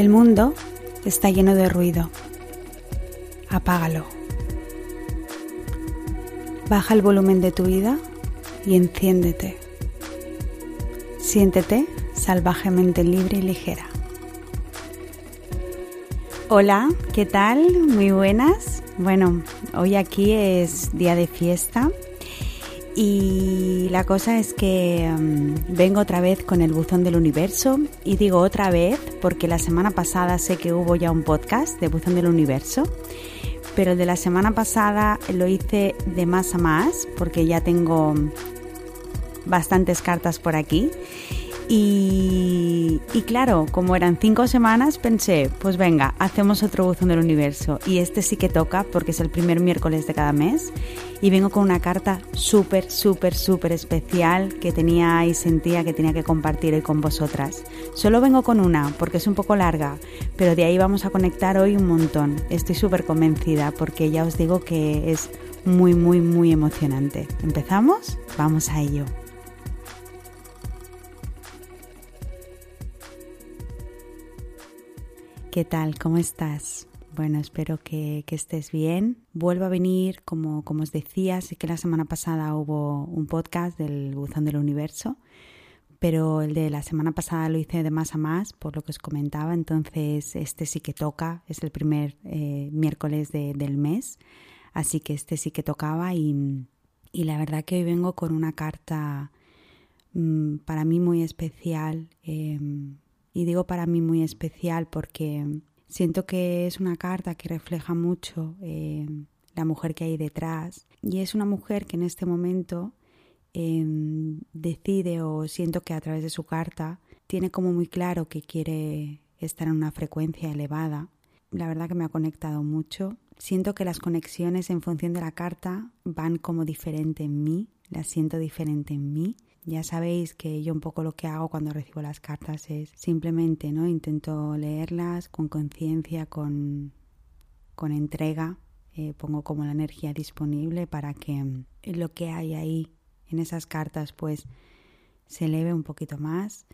El mundo está lleno de ruido. Apágalo. Baja el volumen de tu vida y enciéndete. Siéntete salvajemente libre y ligera. Hola, ¿qué tal? Muy buenas. Bueno, hoy aquí es día de fiesta y la cosa es que mm, vengo otra vez con el buzón del universo. Y digo otra vez porque la semana pasada sé que hubo ya un podcast de buzón del universo, pero el de la semana pasada lo hice de más a más porque ya tengo bastantes cartas por aquí y, claro, como eran cinco semanas, pensé, pues venga, hacemos otro buzón del universo. Y este sí que toca porque es el primer miércoles de cada mes. Y vengo con una carta súper, súper, súper especial que tenía y sentía que tenía que compartir hoy con vosotras. Solo vengo con una porque es un poco larga, pero de ahí vamos a conectar hoy un montón. Estoy súper convencida porque ya os digo que es muy, muy, muy emocionante. ¿Empezamos? Vamos a ello. ¿Qué tal? ¿Cómo estás? Bueno, espero que, estés bien. Vuelvo a venir, como, como os decía, sí que la semana pasada hubo un podcast del Buzón del Universo, pero el de la semana pasada lo hice de más a más, por lo que os comentaba, entonces este sí que toca, es el primer eh, miércoles del mes, así que este sí que tocaba y, la verdad que hoy vengo con una carta mm, para mí muy especial. Em, y digo para mí muy especial porque siento que es una carta que refleja mucho eh, la mujer que hay detrás y es una mujer que en este momento em, decide o siento que a través de su carta tiene como muy claro que quiere estar en una frecuencia elevada. La verdad que me ha conectado mucho. Siento que las conexiones en función de la carta van como diferente en mí, las siento diferente en mí ya sabéis que yo un poco lo que hago cuando recibo las cartas es simplemente, ¿no? Intento leerlas con conciencia, con, con entrega, eh, pongo como la energía disponible para que mm, lo que hay ahí en esas cartas pues se eleve un poquito más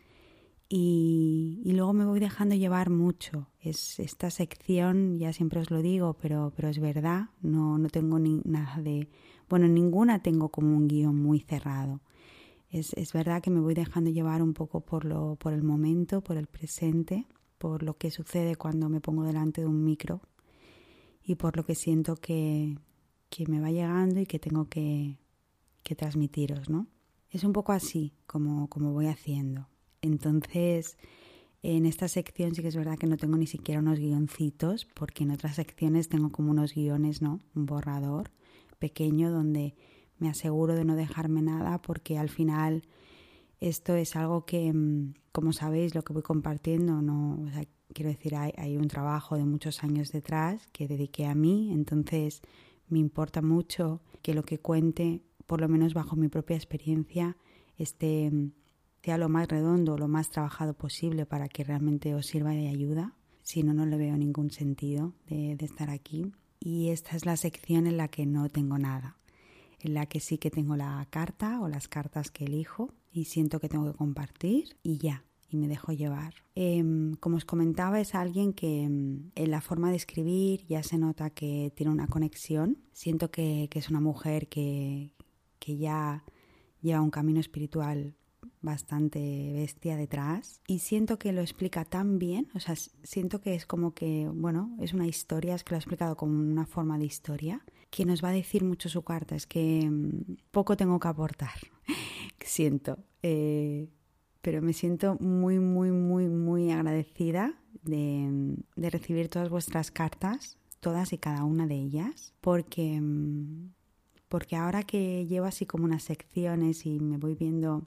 y, y, luego me voy dejando llevar mucho. Es esta sección, ya siempre os lo digo, pero, pero es verdad, no, no tengo ni nada de... Bueno, ninguna tengo como un guion muy cerrado. Es, es, verdad que me voy dejando llevar un poco por, lo, por el momento, por el presente, por lo que sucede cuando me pongo delante de un micro y por lo que siento que, que me va llegando y que tengo que, que transmitiros, ¿no? Es un poco así como, como voy haciendo. Entonces, en esta sección sí que es verdad que no tengo ni siquiera unos guioncitos, porque en otras secciones tengo como unos guiones, ¿no? Un borrador pequeño donde me aseguro de no dejarme nada porque al final esto es algo que, mm, como sabéis, lo que voy compartiendo, no, quiero decir, hay, un trabajo de muchos años detrás que dediqué a mí, entonces me importa mucho que lo que cuente, por lo menos bajo mi propia experiencia, esté mm, sea lo más redondo, lo más trabajado posible para que realmente os sirva de ayuda. Si no, no le veo ningún sentido de estar aquí. Y esta es la sección en la que no tengo nada en la que sí que tengo la carta o las cartas que elijo y siento que tengo que compartir y ya, y me dejo llevar. Em, como os comentaba, es alguien que em, en la forma de escribir ya se nota que tiene una conexión. Siento que, que es una mujer que, que ya lleva un camino espiritual bastante bestia detrás y siento que lo explica tan bien, o sea, siento que es como que, bueno, es una historia, es que lo ha explicado como una forma de historia, que nos va a decir mucho su carta, es que mm, poco tengo que aportar, siento, eh, pero me siento muy, muy, muy, muy agradecida de, de recibir todas vuestras cartas, todas y cada una de ellas, porque mm, porque ahora que llevo así como unas secciones y me voy viendo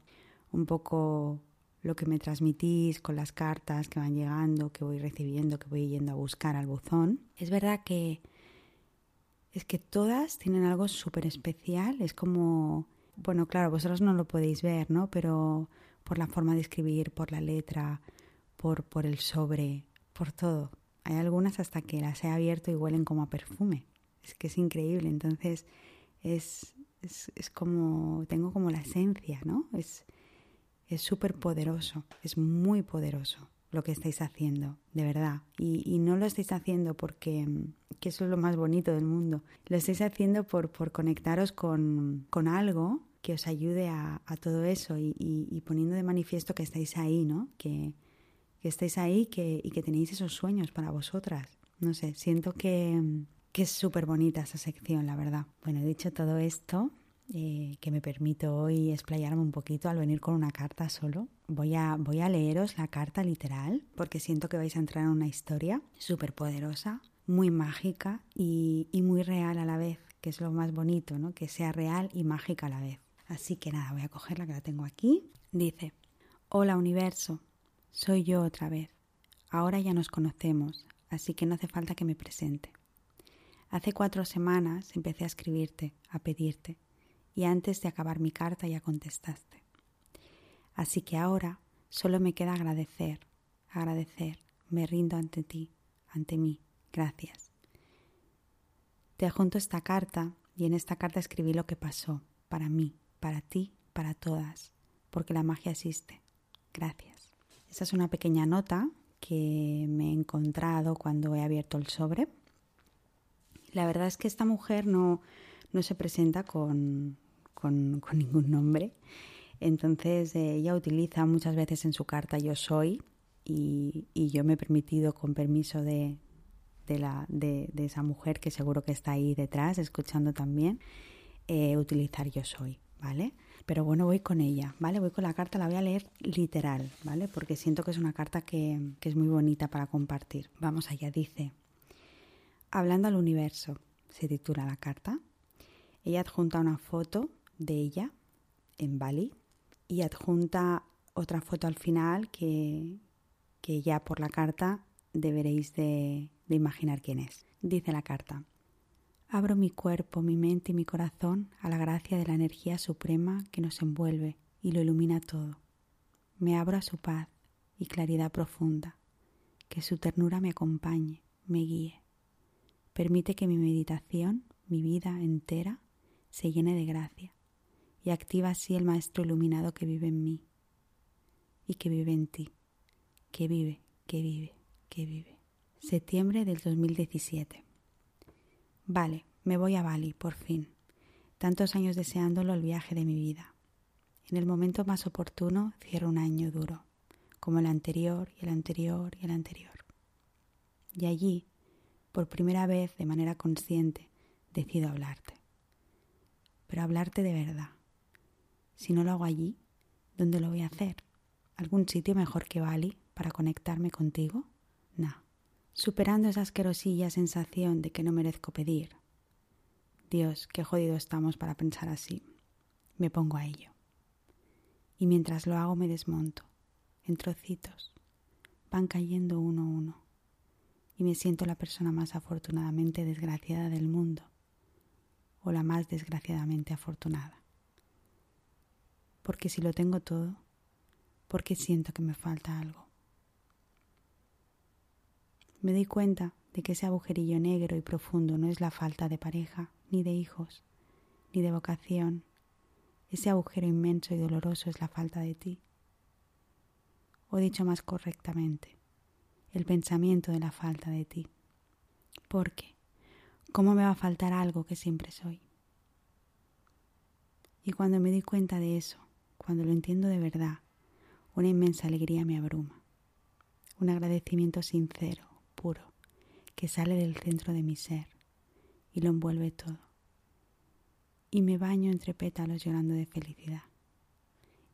un poco lo que me transmitís con las cartas que van llegando, que voy recibiendo, que voy yendo a buscar al buzón. Es verdad que es que todas tienen algo súper especial. Es como, bueno, claro, vosotros no lo podéis ver, ¿no? Pero por la forma de escribir, por la letra, por, por el sobre, por todo. Hay algunas hasta que las he abierto y huelen como a perfume. Es que es increíble. Entonces, es, es, es como, tengo como la esencia, ¿no? Es, es súper poderoso, es muy poderoso. Lo que estáis haciendo, de verdad. Y, no lo estáis haciendo porque, que eso es lo más bonito del mundo, lo estáis haciendo por, por conectaros con, con algo que os ayude a, todo eso y, poniendo de manifiesto que estáis ahí, ¿no? Que, que estáis ahí que, y que tenéis esos sueños para vosotras. No sé, siento que, que es súper bonita esa sección, la verdad. Bueno, dicho todo esto, eh, que me permito hoy explayarme un poquito al venir con una carta solo, voy a, voy a leeros la carta literal porque siento que vais a entrar en una historia súper poderosa, muy mágica y, y muy real a la vez, que es lo más bonito, ¿no? Que sea real y mágica a la vez. Así que nada, voy a cogerla que la tengo aquí. Dice, hola universo, soy yo otra vez. Ahora ya nos conocemos, así que no hace falta que me presente. Hace cuatro semanas empecé a escribirte, a pedirte, y antes de acabar mi carta ya contestaste. Así que ahora solo me queda agradecer, agradecer, me rindo ante ti, ante mí, gracias. Te adjunto esta carta y en esta carta escribí lo que pasó, para mí, para ti, para todas, porque la magia existe. Gracias. Esa es una pequeña nota que me he encontrado cuando he abierto el sobre. La verdad es que esta mujer no, no se presenta con, con, ningún nombre. Entonces ella utiliza muchas veces en su carta yo soy y, yo me he permitido con permiso de, de, la, de, esa mujer que seguro que está ahí detrás escuchando también, eh, utilizar yo soy. ¿vale? Pero bueno, voy con ella, ¿vale? Voy con la carta, la voy a leer literal, ¿vale? Porque siento que es una carta que, que es muy bonita para compartir. Vamos allá, dice, Hablando al universo, se titula la carta. Ella adjunta una foto de ella en Bali y adjunta otra foto al final que, que ya por la carta deberéis de, de imaginar quién es. Dice la carta, Abro mi cuerpo, mi mente y mi corazón a la gracia de la energía suprema que nos envuelve y lo ilumina todo. Me abro a su paz y claridad profunda, que su ternura me acompañe, me guíe. Permite que mi meditación, mi vida entera, se llene de gracia y activa así el Maestro iluminado que vive en mí y que vive en ti, que vive, que vive, que vive. Septiembre del 2017. Vale, me voy a Bali, por fin. Tantos años deseándolo el viaje de mi vida. En el momento más oportuno cierro un año duro, como el anterior y el anterior y el anterior. Y allí, por primera vez de manera consciente, decido hablarte. Pero hablarte de verdad. Si no lo hago allí, ¿dónde lo voy a hacer? ¿Algún sitio mejor que Bali para conectarme contigo? No superando esa asquerosilla sensación de que no merezco pedir. Dios, qué jodido estamos para pensar así. Me pongo a ello. Y mientras lo hago me desmonto, en trocitos. Van cayendo uno a uno. Y me siento la persona más afortunadamente desgraciada del mundo. O la más desgraciadamente afortunada. Porque si lo tengo todo, ¿por qué siento que me falta algo? Me doy cuenta de que ese agujerillo negro y profundo no es la falta de pareja, ni de hijos, ni de vocación. Ese agujero inmenso y doloroso es la falta de ti. O dicho más correctamente, el pensamiento de la falta de ti. Porque, ¿cómo me va a faltar algo que siempre soy? Y cuando me doy cuenta de eso, cuando lo entiendo de verdad, una inmensa alegría me abruma, un agradecimiento sincero, puro que sale del centro de mi ser y lo envuelve todo. Y me baño entre pétalos llorando de felicidad.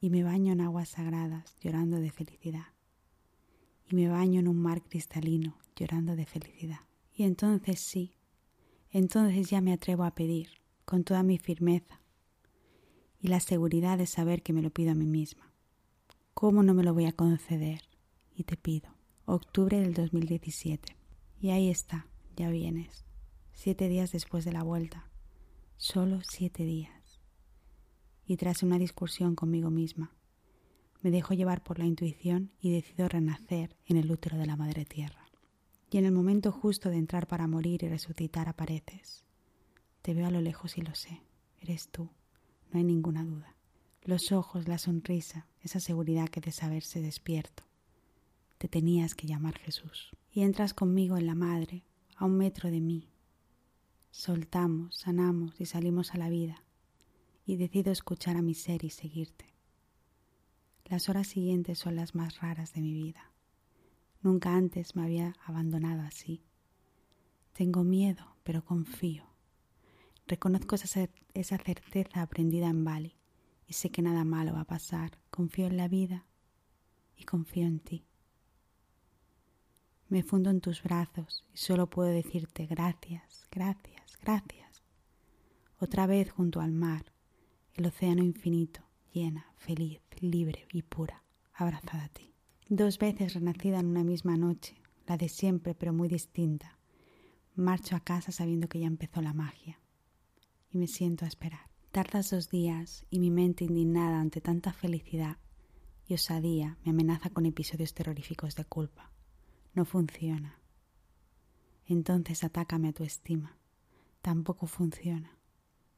Y me baño en aguas sagradas llorando de felicidad. Y me baño en un mar cristalino llorando de felicidad. Y entonces sí, entonces ya me atrevo a pedir con toda mi firmeza y la seguridad de saber que me lo pido a mí misma. ¿Cómo no me lo voy a conceder? Y te pido octubre del 2017. Y ahí está, ya vienes, siete días después de la vuelta, solo siete días. Y tras una discusión conmigo misma, me dejo llevar por la intuición y decido renacer en el útero de la Madre Tierra. Y en el momento justo de entrar para morir y resucitar apareces. Te veo a lo lejos y lo sé, eres tú, no hay ninguna duda. Los ojos, la sonrisa, esa seguridad que de saberse despierto te tenías que llamar Jesús. Y entras conmigo en la madre, a un metro de mí. Soltamos, sanamos y salimos a la vida. Y decido escuchar a mi ser y seguirte. Las horas siguientes son las más raras de mi vida. Nunca antes me había abandonado así. Tengo miedo, pero confío. Reconozco esa, esa certeza aprendida en Bali y sé que nada malo va a pasar. Confío en la vida y confío en ti. Me fundo en tus brazos y solo puedo decirte gracias, gracias, gracias. Otra vez junto al mar, el océano infinito, llena, feliz, libre y pura, abrazada a ti. Dos veces renacida en una misma noche, la de siempre pero muy distinta. Marcho a casa sabiendo que ya empezó la magia y me siento a esperar. Tardas dos días y mi mente indignada ante tanta felicidad y osadía me amenaza con episodios terroríficos de culpa. No funciona. Entonces atácame a tu estima. Tampoco funciona.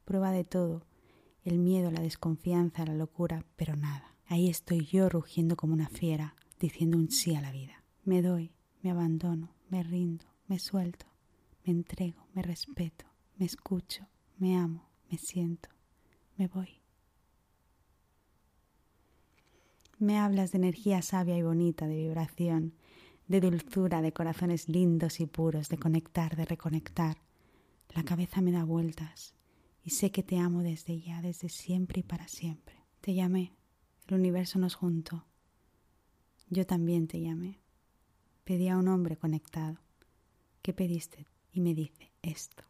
Prueba de todo, el miedo, la desconfianza, la locura, pero nada. Ahí estoy yo rugiendo como una fiera, diciendo un sí a la vida. Me doy, me abandono, me rindo, me suelto, me entrego, me respeto, me escucho, me amo, me siento, me voy. Me hablas de energía sabia y bonita, de vibración, de dulzura, de corazones lindos y puros, de conectar, de reconectar. La cabeza me da vueltas y sé que te amo desde ya, desde siempre y para siempre. Te llamé, el universo nos juntó. Yo también te llamé. Pedí a un hombre conectado. ¿Qué pediste? Y me dice esto.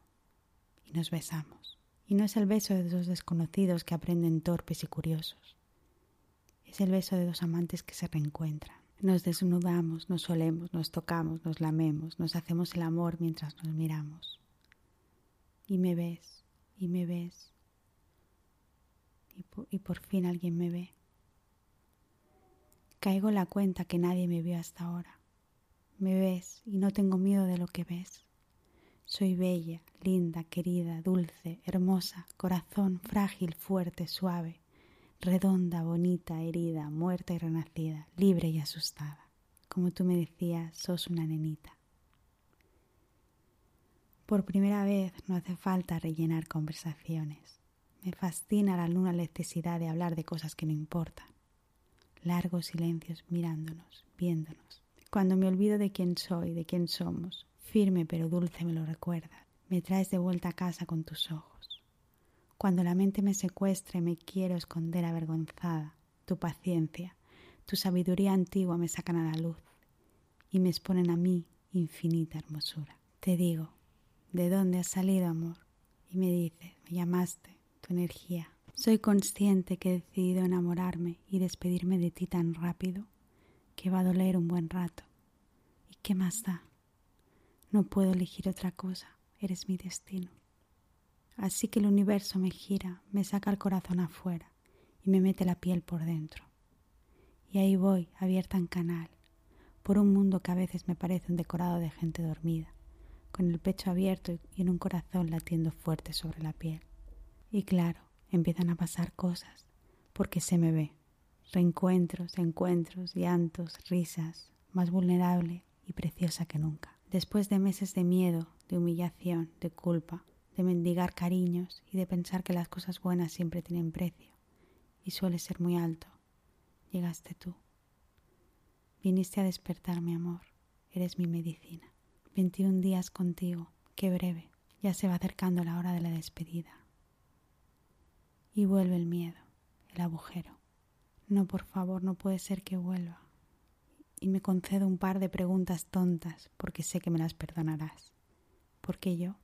Y nos besamos. Y no es el beso de dos desconocidos que aprenden torpes y curiosos. Es el beso de dos amantes que se reencuentran. Nos desnudamos, nos solemos, nos tocamos, nos lamemos, nos hacemos el amor mientras nos miramos. Y me ves, y me ves, y y por fin alguien me ve. Caigo en la cuenta que nadie me vio hasta ahora. Me ves y no tengo miedo de lo que ves. Soy bella, linda, querida, dulce, hermosa, corazón frágil, fuerte, suave redonda, bonita, herida, muerta y renacida, libre y asustada. Como tú me decías, sos una nenita. Por primera vez no hace falta rellenar conversaciones. Me fascina la luna necesidad de hablar de cosas que no importan. Largos silencios mirándonos, viéndonos. Cuando me olvido de quién soy, de quién somos, firme pero dulce me lo recuerdas. Me traes de vuelta a casa con tus ojos. Cuando la mente me secuestra y me quiero esconder avergonzada, tu paciencia, tu sabiduría antigua me sacan a la luz y me exponen a mí infinita hermosura. Te digo, ¿de dónde has salido, amor? Y me dices, me llamaste, tu energía. Soy consciente que he decidido enamorarme y despedirme de ti tan rápido que va a doler un buen rato. ¿Y qué más da? No puedo elegir otra cosa, eres mi destino. Así que el universo me gira, me saca el corazón afuera y me mete la piel por dentro. Y ahí voy, abierta en canal, por un mundo que a veces me parece un decorado de gente dormida, con el pecho abierto y en un corazón latiendo fuerte sobre la piel. Y claro, empiezan a pasar cosas, porque se me ve. Reencuentros, encuentros, llantos, risas, más vulnerable y preciosa que nunca. Después de meses de miedo, de humillación, de culpa, de mendigar cariños y de pensar que las cosas buenas siempre tienen precio y suele ser muy alto, llegaste tú. Viniste a despertar mi amor, eres mi medicina. Veintiún días contigo, qué breve, ya se va acercando la hora de la despedida. Y vuelve el miedo, el agujero. No, por favor, no puede ser que vuelva. Y me concedo un par de preguntas tontas porque sé que me las perdonarás. Porque yo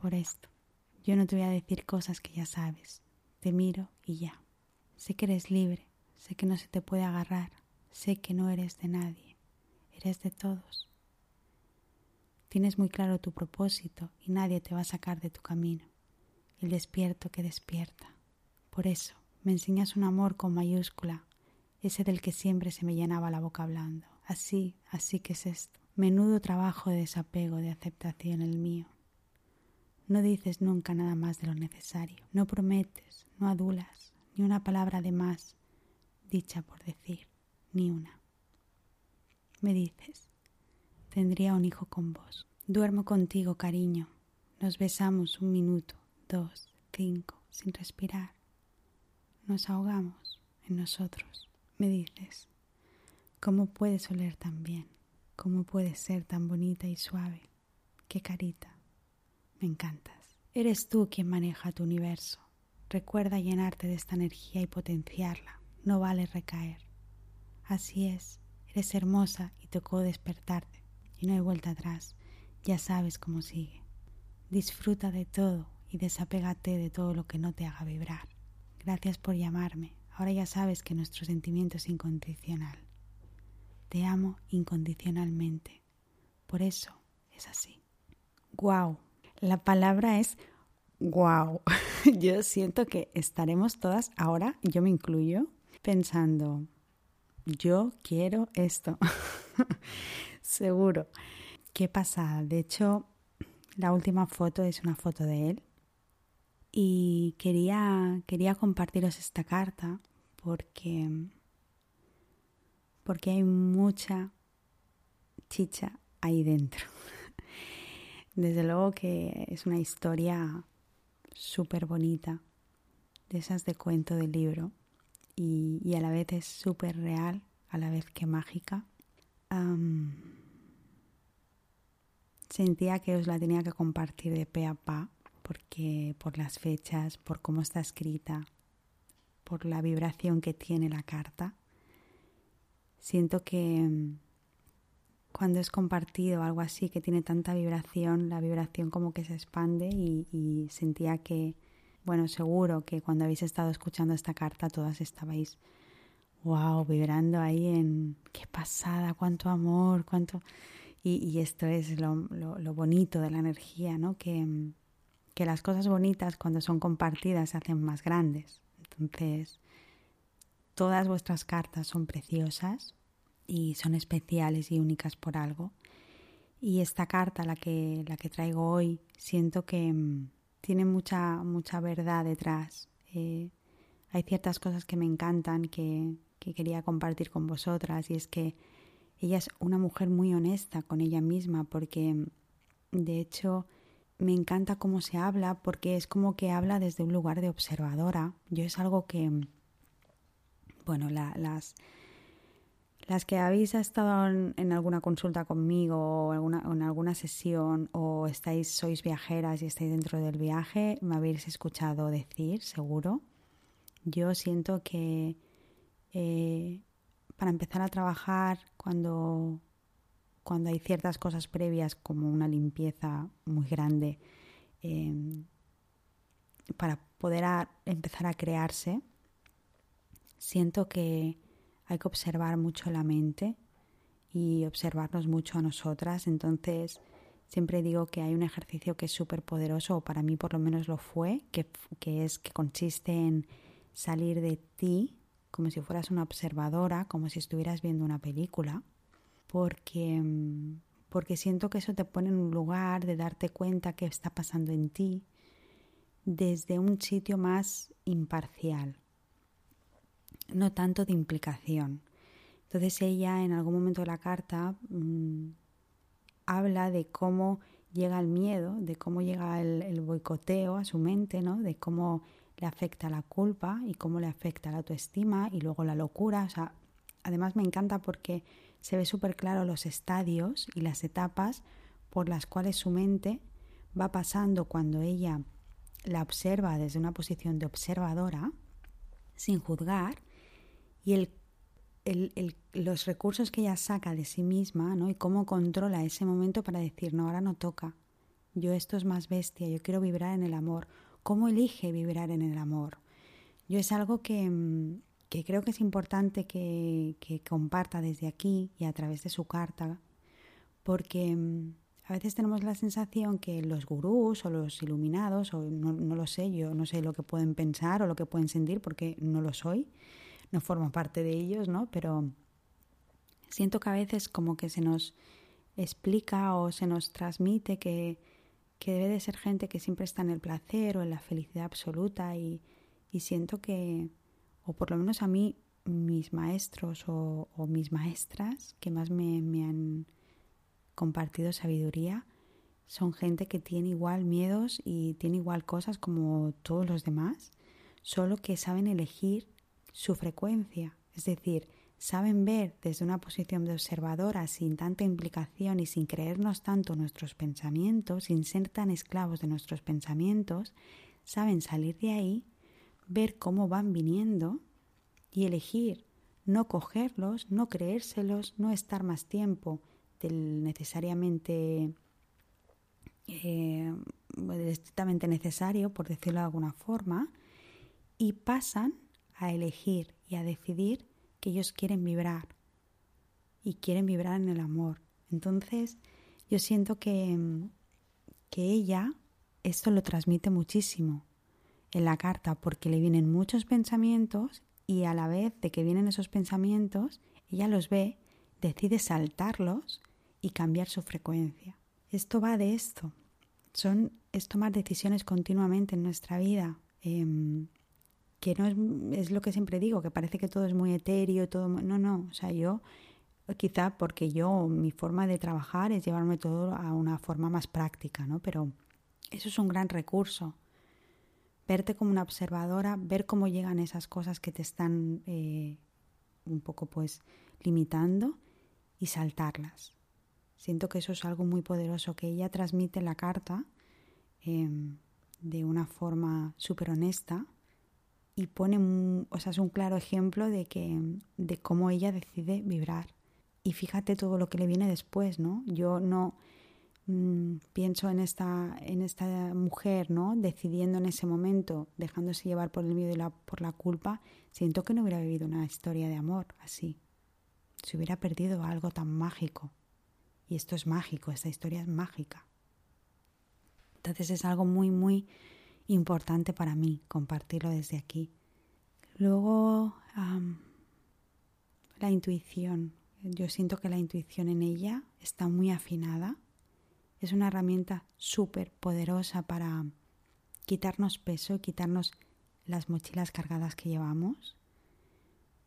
por esto. Yo no te voy a decir cosas que ya sabes. Te miro y ya. Sé que eres libre, sé que no se te puede agarrar, sé que no eres de nadie, eres de todos. Tienes muy claro tu propósito y nadie te va a sacar de tu camino, el despierto que despierta. Por eso me enseñas un amor con mayúscula, ese del que siempre se me llenaba la boca hablando. Así, así que es esto. Menudo trabajo de desapego, de aceptación el mío. No dices nunca nada más de lo necesario. No prometes, no adulas, ni una palabra de más dicha por decir, ni una. me dices, tendría un hijo con vos. Duermo contigo, cariño. Nos besamos un minuto, dos, cinco, sin respirar. Nos ahogamos en nosotros. Me dices, ¿cómo puedes oler tan bien? ¿Cómo puedes ser tan bonita y suave? Qué carita. Me encantas. Eres tú quien maneja tu universo. Recuerda llenarte de esta energía y potenciarla. No vale recaer. Así es, eres hermosa y tocó despertarte. Y no hay vuelta atrás. Ya sabes cómo sigue. Disfruta de todo y desapégate de todo lo que no te haga vibrar. Gracias por llamarme. Ahora ya sabes que nuestro sentimiento es incondicional. Te amo incondicionalmente. Por eso es así. Wow. La palabra es wow. Yo siento que estaremos todas ahora, yo me incluyo, pensando, yo quiero esto. Seguro. Qué pasa. De hecho, la última foto es una foto de él. Y quería, quería compartiros esta carta porque, porque hay mucha chicha ahí dentro. Desde luego que es una historia súper bonita, de esas de cuento de libro, y, a la vez es súper real, a la vez que mágica. sentía que os la tenía que compartir de pe a pa, porque por las fechas, por cómo está escrita, por la vibración que tiene la carta. Siento que mm, cuando es compartido algo así que tiene tanta vibración, la vibración como que se expande y, sentía que, bueno, seguro que cuando habéis estado escuchando esta carta todas estabais, wow, vibrando ahí en qué pasada, cuánto amor, cuánto... Y, esto es lo, lo, bonito de la energía, ¿no? Que, que las cosas bonitas cuando son compartidas se hacen más grandes. Entonces, todas vuestras cartas son preciosas y son especiales y únicas por algo. Y esta carta, la que, la que traigo hoy, siento que mm, tiene mucha, mucha verdad detrás. Eh, hay ciertas cosas que me encantan que, que quería compartir con vosotras y es que ella es una mujer muy honesta con ella misma porque de hecho me encanta cómo se habla porque es como que habla desde un lugar de observadora. Yo es algo que, bueno, las, las que habéis estado en, alguna consulta conmigo o en alguna sesión o estáis, sois viajeras y estáis dentro del viaje, me habéis escuchado decir, seguro. Yo siento que eh, para empezar a trabajar cuando, cuando hay ciertas cosas previas como una limpieza muy grande em, para poder empezar a crearse, siento que hay que observar mucho la mente y observarnos mucho a nosotras. Entonces, siempre digo que hay un ejercicio que es súper poderoso, o para mí por lo menos lo fue, que, que es que consiste en salir de ti como si fueras una observadora, como si estuvieras viendo una película, porque, mm, porque siento que eso te pone en un lugar de darte cuenta qué está pasando en ti desde un sitio más imparcial, no tanto de implicación. Entonces ella en algún momento de la carta mm, habla de cómo llega el miedo, de cómo llega el, el boicoteo a su mente, ¿no? de cómo le afecta la culpa y cómo le afecta la autoestima y luego la locura. O además me encanta porque se ve súper claro los estadios y las etapas por las cuales su mente va pasando cuando ella la observa desde una posición de observadora, sin juzgar, y el, el, los recursos que ella saca de sí misma, ¿no? Y cómo controla ese momento para decir, no, ahora no toca. Yo esto es más bestia, yo quiero vibrar en el amor cómo elige vibrar en el amor. Yo es algo que, mm, creo que es importante que, comparta desde aquí y a través de su carta, porque mm, a veces tenemos la sensación que los gurús o los iluminados, o no, no, lo sé, yo no sé lo que pueden pensar o lo que pueden sentir porque no lo soy, no formo parte de ellos, ¿no? Pero siento que a veces como que se nos explica o se nos transmite que que debe de ser gente que siempre está en el placer o en la felicidad absoluta y, siento que, o por lo menos a mí mis maestros o, mis maestras que más me, me han compartido sabiduría son gente que tiene igual miedos y tiene igual cosas como todos los demás, solo que saben elegir su frecuencia, es decir, saben ver desde una posición de observadora sin tanta implicación y sin creernos tanto nuestros pensamientos, sin ser tan esclavos de nuestros pensamientos, saben salir de ahí, ver cómo van viniendo y elegir no cogerlos, no creérselos, no estar más tiempo del necesariamente eh, estrictamente necesario, por decirlo de alguna forma, y pasan a elegir y a decidir que ellos quieren vibrar y quieren vibrar en el amor. Entonces, yo siento que, que ella esto lo transmite muchísimo en la carta porque le vienen muchos pensamientos y a la vez de que vienen esos pensamientos, ella los ve, decide saltarlos y cambiar su frecuencia. Esto va de esto. Son, es tomar decisiones continuamente en nuestra vida. Em, que no es, es, lo que siempre digo, que parece que todo es muy etéreo, todo... No, no, o sea, yo quizá porque yo, mi forma de trabajar es llevarme todo a una forma más práctica, ¿no? Pero eso es un gran recurso. Verte como una observadora, ver cómo llegan esas cosas que te están eh, un poco pues limitando y saltarlas. Siento que eso es algo muy poderoso que ella transmite la carta em, de una forma súper honesta y pone, o sea, es un claro ejemplo de, que, de cómo ella decide vibrar. Y fíjate todo lo que le viene después, ¿no? Yo no mm, pienso en esta, en esta mujer, ¿no? Decidiendo en ese momento, dejándose llevar por el miedo y por la culpa, siento que no hubiera vivido una historia de amor así. Se hubiera perdido algo tan mágico. Y esto es mágico, esta historia es mágica. Entonces es algo muy, muy importante para mí compartirlo desde aquí. Luego, la intuición. Yo siento que la intuición en ella está muy afinada. Es una herramienta súper poderosa para quitarnos peso y quitarnos las mochilas cargadas que llevamos.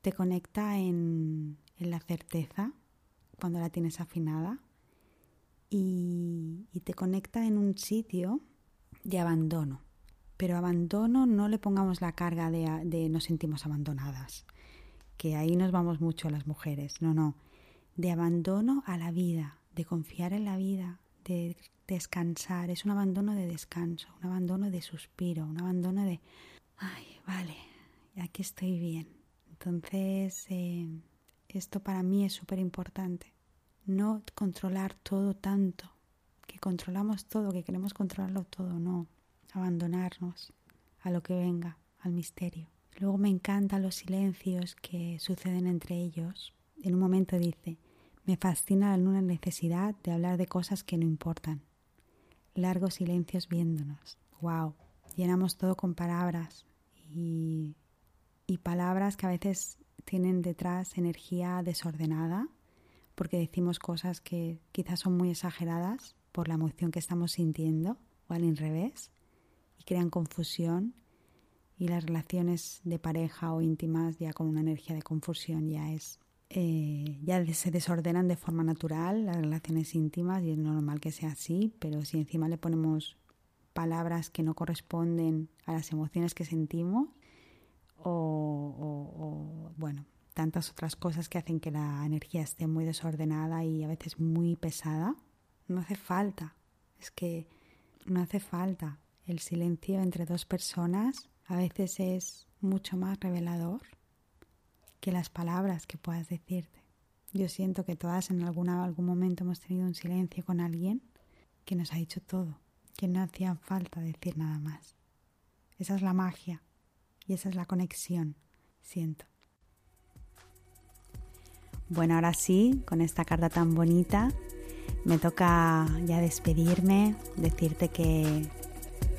Te conecta en la certeza cuando la tienes afinada y, te conecta en un sitio de abandono. Pero abandono no le pongamos la carga de, de nos sentimos abandonadas, que ahí nos vamos mucho las mujeres. No, no. De abandono a la vida, de confiar en la vida, de descansar. Es un abandono de descanso, un abandono de suspiro, un abandono de, ay, vale, aquí estoy bien. Entonces, eh, esto para mí es súper importante no controlar todo tanto, que controlamos todo, que queremos controlarlo todo, no, abandonarnos a lo que venga, al misterio. Luego me encantan los silencios que suceden entre ellos. En un momento dice, me fascina una necesidad de hablar de cosas que no importan. Largos silencios viéndonos. ¡Wow! Llenamos todo con palabras y, y palabras que a veces tienen detrás energía desordenada porque decimos cosas que quizás son muy exageradas por la emoción que estamos sintiendo o al revés y crean confusión y las relaciones de pareja o íntimas ya con una energía de confusión ya es eh, ya se desordenan de forma natural las relaciones íntimas y es normal que sea así pero si encima le ponemos palabras que no corresponden a las emociones que sentimos o bueno tantas otras cosas que hacen que la energía esté muy desordenada y a veces muy pesada. No hace falta, es que no hace falta. El silencio entre dos personas a veces es mucho más revelador que las palabras que puedas decirte. Yo siento que todas en algún momento hemos tenido un silencio con alguien que nos ha dicho todo, que no hacía falta decir nada más. Esa es la magia y esa es la conexión, siento. Bueno, ahora sí, con esta carta tan bonita, me toca ya despedirme, decirte que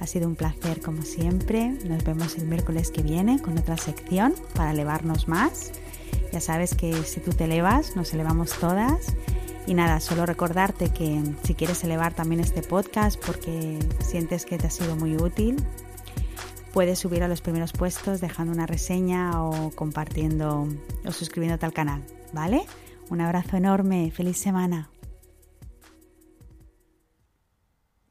ha sido un placer como siempre. Nos vemos el miércoles que viene con otra sección para elevarnos más. Ya sabes que si tú te elevas, nos elevamos todas. Y nada, solo recordarte que si quieres elevar también este podcast porque sientes que te ha sido muy útil, puedes subir a los primeros puestos dejando una reseña o compartiendo o suscribiéndote al canal, ¿vale? Un abrazo enorme, feliz semana.